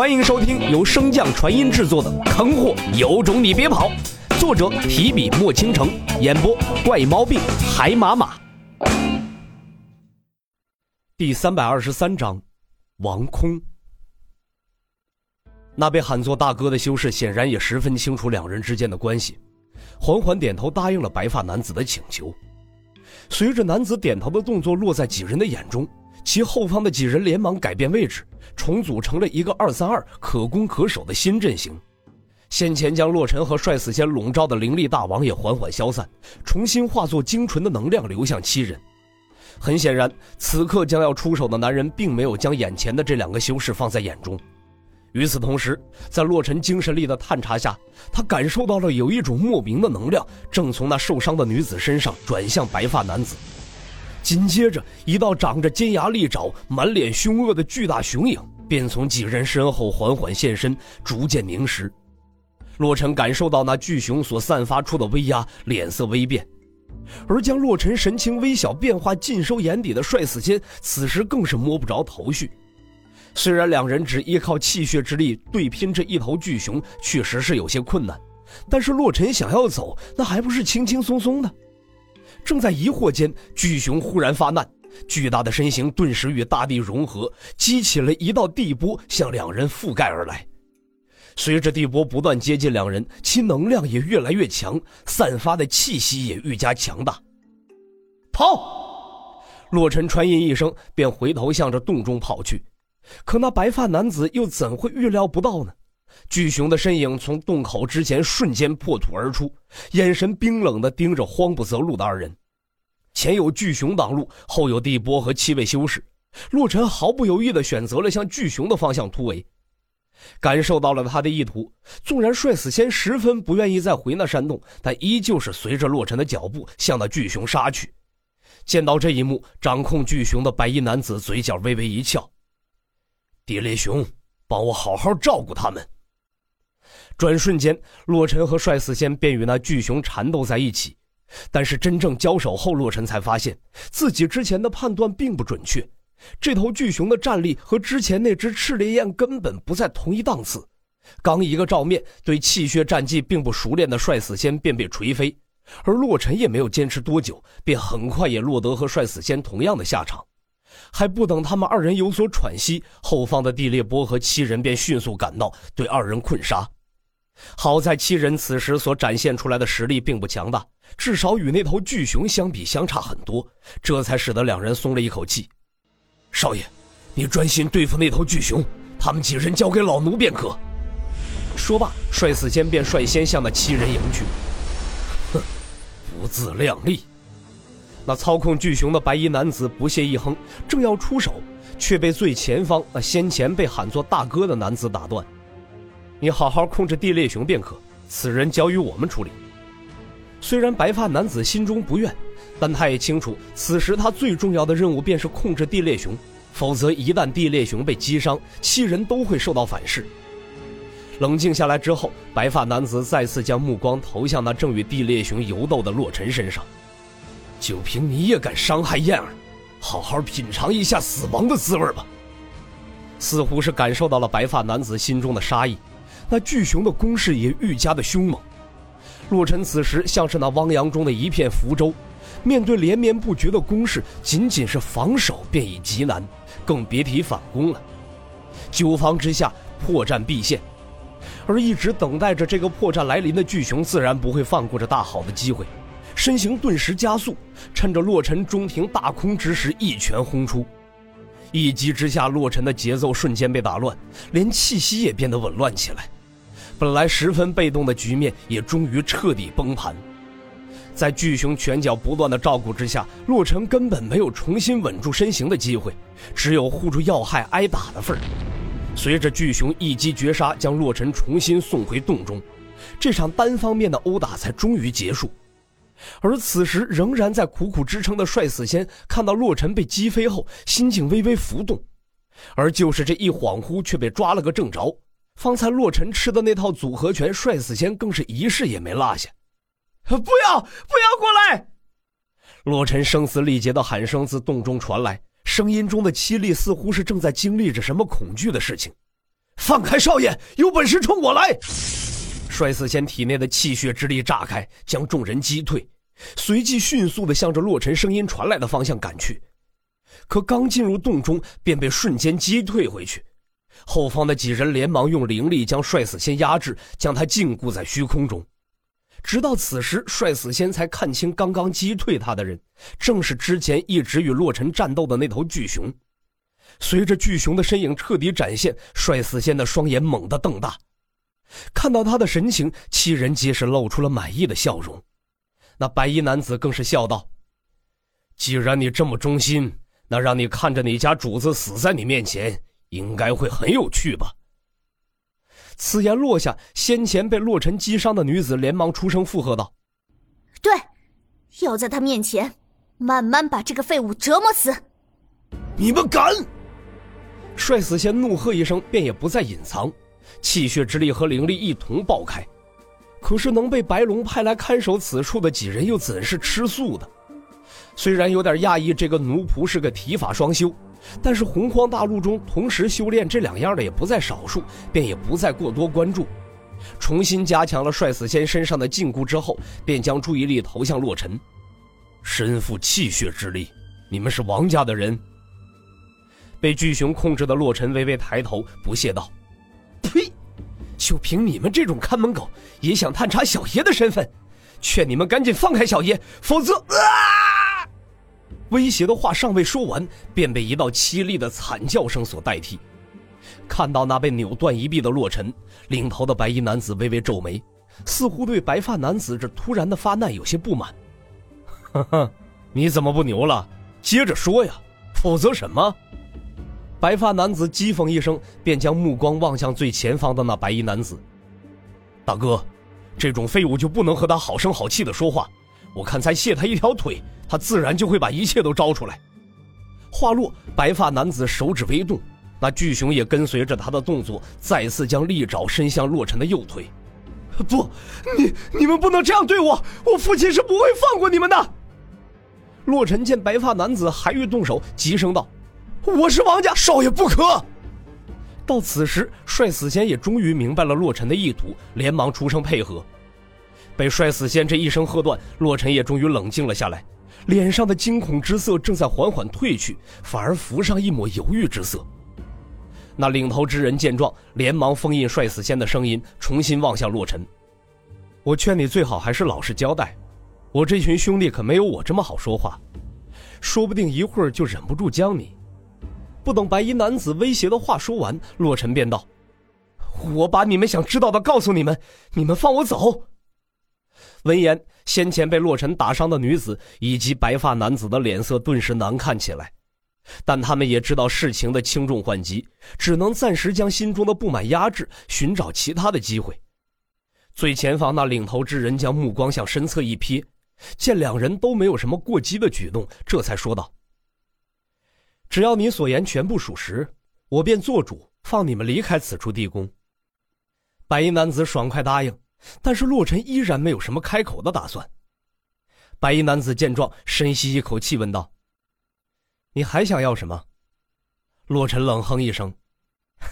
欢迎收听由升降传音制作的《坑货有种你别跑》，作者提笔墨倾城，演播怪毛病海马马。第三百二十三章，王空。那被喊作大哥的修士显然也十分清楚两人之间的关系，缓缓点头答应了白发男子的请求。随着男子点头的动作落在几人的眼中。其后方的几人连忙改变位置，重组成了一个二三二可攻可守的新阵型。先前将洛尘和帅死仙笼罩的灵力大王也缓缓消散，重新化作精纯的能量流向七人。很显然，此刻将要出手的男人并没有将眼前的这两个修士放在眼中。与此同时，在洛尘精神力的探查下，他感受到了有一种莫名的能量正从那受伤的女子身上转向白发男子。紧接着，一道长着尖牙利爪、满脸凶恶的巨大熊影便从几人身后缓缓现身，逐渐凝实。洛尘感受到那巨熊所散发出的威压，脸色微变。而将洛尘神情微小变化尽收眼底的帅死仙，此时更是摸不着头绪。虽然两人只依靠气血之力对拼这一头巨熊，确实是有些困难，但是洛尘想要走，那还不是轻轻松松的。正在疑惑间，巨熊忽然发难，巨大的身形顿时与大地融合，激起了一道地波向两人覆盖而来。随着地波不断接近两人，其能量也越来越强，散发的气息也愈加强大。跑！洛尘传音一声，便回头向着洞中跑去。可那白发男子又怎会预料不到呢？巨熊的身影从洞口之前瞬间破土而出，眼神冰冷地盯着慌不择路的二人。前有巨熊挡路，后有地波和七位修士，洛尘毫不犹豫地选择了向巨熊的方向突围。感受到了他的意图，纵然帅死仙十分不愿意再回那山洞，但依旧是随着洛尘的脚步向那巨熊杀去。见到这一幕，掌控巨熊的白衣男子嘴角微微一翘：“地雷熊，帮我好好照顾他们。”转瞬间，洛尘和帅死仙便与那巨熊缠斗在一起。但是真正交手后，洛尘才发现自己之前的判断并不准确。这头巨熊的战力和之前那只赤烈焰根本不在同一档次。刚一个照面，对气血战技并不熟练的帅死仙便被锤飞，而洛尘也没有坚持多久，便很快也落得和帅死仙同样的下场。还不等他们二人有所喘息，后方的地裂波和七人便迅速赶到，对二人困杀。好在七人此时所展现出来的实力并不强大，至少与那头巨熊相比相差很多，这才使得两人松了一口气。少爷，你专心对付那头巨熊，他们几人交给老奴便可。说罢，帅死仙便率先向那七人迎去。哼，不自量力！那操控巨熊的白衣男子不屑一哼，正要出手，却被最前方那先前被喊作大哥的男子打断。你好好控制地裂熊便可，此人交于我们处理。虽然白发男子心中不愿，但他也清楚，此时他最重要的任务便是控制地裂熊，否则一旦地裂熊被击伤，七人都会受到反噬。冷静下来之后，白发男子再次将目光投向那正与地裂熊游斗的洛尘身上。就凭你也敢伤害燕儿，好好品尝一下死亡的滋味吧。似乎是感受到了白发男子心中的杀意。那巨熊的攻势也愈加的凶猛，洛尘此时像是那汪洋中的一片浮舟，面对连绵不绝的攻势，仅仅是防守便已极难，更别提反攻了。九方之下，破绽必现，而一直等待着这个破绽来临的巨熊，自然不会放过这大好的机会，身形顿时加速，趁着洛尘中庭大空之时，一拳轰出。一击之下，洛尘的节奏瞬间被打乱，连气息也变得紊乱起来。本来十分被动的局面也终于彻底崩盘，在巨熊拳脚不断的照顾之下，洛尘根本没有重新稳住身形的机会，只有护住要害挨打的份儿。随着巨熊一击绝杀，将洛尘重新送回洞中，这场单方面的殴打才终于结束。而此时仍然在苦苦支撑的帅死仙看到洛尘被击飞后，心境微微浮动，而就是这一恍惚，却被抓了个正着。方才洛尘吃的那套组合拳，帅死仙更是一式也没落下。不要，不要过来！洛尘声嘶力竭的喊声自洞中传来，声音中的凄厉似乎是正在经历着什么恐惧的事情。放开少爷，有本事冲我来！帅死仙体内的气血之力炸开，将众人击退，随即迅速的向着洛尘声音传来的方向赶去。可刚进入洞中，便被瞬间击退回去。后方的几人连忙用灵力将帅死仙压制，将他禁锢在虚空中。直到此时，帅死仙才看清刚刚击退他的人，正是之前一直与洛尘战斗的那头巨熊。随着巨熊的身影彻底展现，帅死仙的双眼猛地瞪大，看到他的神情，七人皆是露出了满意的笑容。那白衣男子更是笑道：“既然你这么忠心，那让你看着你家主子死在你面前，应该会很有趣吧。”此言落下，先前被洛尘击伤的女子连忙出声附和道：“对，要在他面前慢慢把这个废物折磨死。”你们敢！帅死仙怒喝一声，便也不再隐藏，气血之力和灵力一同爆开。可是能被白龙派来看守此处的几人，又怎是吃素的？虽然有点讶异，这个奴仆是个体法双修。但是洪荒大陆中同时修炼这两样的也不在少数，便也不再过多关注。重新加强了帅死仙身上的禁锢之后，便将注意力投向洛尘。身负气血之力，你们是王家的人？被巨熊控制的洛尘微微抬头，不屑道：“呸！就凭你们这种看门狗，也想探查小爷的身份？劝你们赶紧放开小爷，否则……”啊！威胁的话尚未说完，便被一道凄厉的惨叫声所代替。看到那被扭断一臂的洛尘，领头的白衣男子微微皱眉，似乎对白发男子这突然的发难有些不满。呵呵，你怎么不牛了？接着说呀，否则什么？白发男子讥讽一声，便将目光望向最前方的那白衣男子。大哥，这种废物就不能和他好声好气的说话？我看再卸他一条腿。他自然就会把一切都招出来。话落，白发男子手指微动，那巨熊也跟随着他的动作，再次将利爪伸向洛尘的右腿。不，你你们不能这样对我！我父亲是不会放过你们的。洛尘见白发男子还欲动手，急声道：“我是王家少爷，不可！”到此时，帅死仙也终于明白了洛尘的意图，连忙出声配合。被帅死仙这一声喝断，洛尘也终于冷静了下来。脸上的惊恐之色正在缓缓褪去，反而浮上一抹犹豫之色。那领头之人见状，连忙封印帅死仙的声音，重新望向洛尘：“我劝你最好还是老实交代，我这群兄弟可没有我这么好说话，说不定一会儿就忍不住将你……”不等白衣男子威胁的话说完，洛尘便道：“我把你们想知道的告诉你们，你们放我走。”闻言，先前被洛尘打伤的女子以及白发男子的脸色顿时难看起来，但他们也知道事情的轻重缓急，只能暂时将心中的不满压制，寻找其他的机会。最前方那领头之人将目光向身侧一瞥，见两人都没有什么过激的举动，这才说道：“只要你所言全部属实，我便做主放你们离开此处地宫。”白衣男子爽快答应。但是洛尘依然没有什么开口的打算。白衣男子见状，深吸一口气，问道：“你还想要什么？”洛尘冷哼一声：“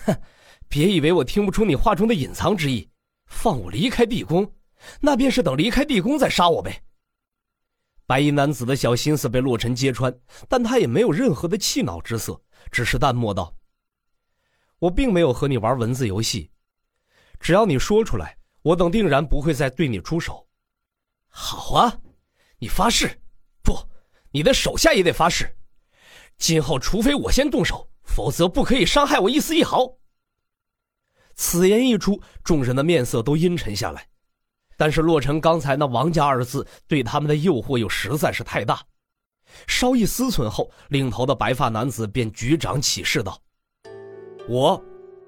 哼，别以为我听不出你话中的隐藏之意。放我离开地宫，那便是等离开地宫再杀我呗。”白衣男子的小心思被洛尘揭穿，但他也没有任何的气恼之色，只是淡漠道：“我并没有和你玩文字游戏，只要你说出来。”我等定然不会再对你出手。好啊，你发誓？不，你的手下也得发誓。今后除非我先动手，否则不可以伤害我一丝一毫。此言一出，众人的面色都阴沉下来。但是洛尘刚才那“王家”二字对他们的诱惑又实在是太大。稍一思忖后，领头的白发男子便举掌起誓道：“我，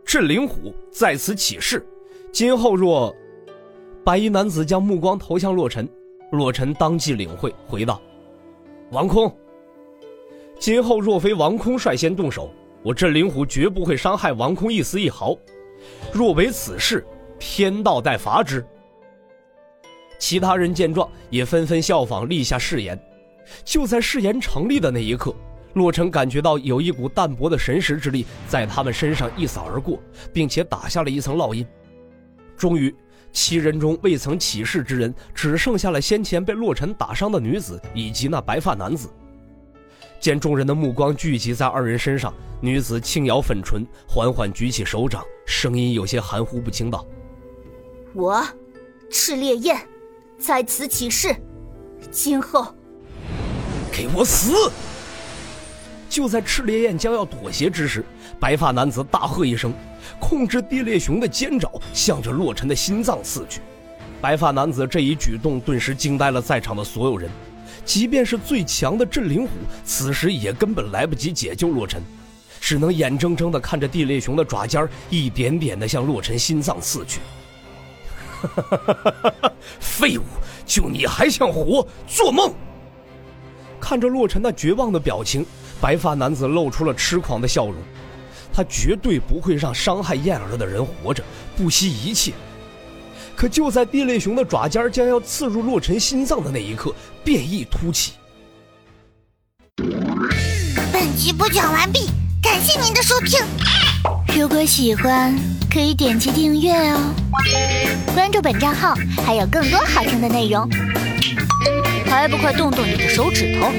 镇灵虎在此起誓。”今后若，白衣男子将目光投向洛尘，洛尘当即领会，回道：“王空，今后若非王空率先动手，我镇灵虎绝不会伤害王空一丝一毫。若为此事，天道待罚之。”其他人见状，也纷纷效仿，立下誓言。就在誓言成立的那一刻，洛尘感觉到有一股淡薄的神识之力在他们身上一扫而过，并且打下了一层烙印。终于，七人中未曾起誓之人只剩下了先前被洛尘打伤的女子以及那白发男子。见众人的目光聚集在二人身上，女子轻咬粉唇，缓缓举起手掌，声音有些含糊不清道：“我，赤烈焰，在此起誓，今后，给我死！”就在赤烈焰将要妥协之时，白发男子大喝一声，控制地裂熊的尖爪向着洛尘的心脏刺去。白发男子这一举动顿时惊呆了在场的所有人，即便是最强的镇灵虎，此时也根本来不及解救洛尘，只能眼睁睁地看着地裂熊的爪尖一点点地向洛尘心脏刺去。废物，就你还想活？做梦！看着洛尘那绝望的表情。白发男子露出了痴狂的笑容，他绝对不会让伤害燕儿的人活着，不惜一切。可就在地雷熊的爪尖将要刺入洛尘心脏的那一刻，变异突起。本集播讲完毕，感谢您的收听。如果喜欢，可以点击订阅哦，关注本账号还有更多好听的内容。还不快动动你的手指头！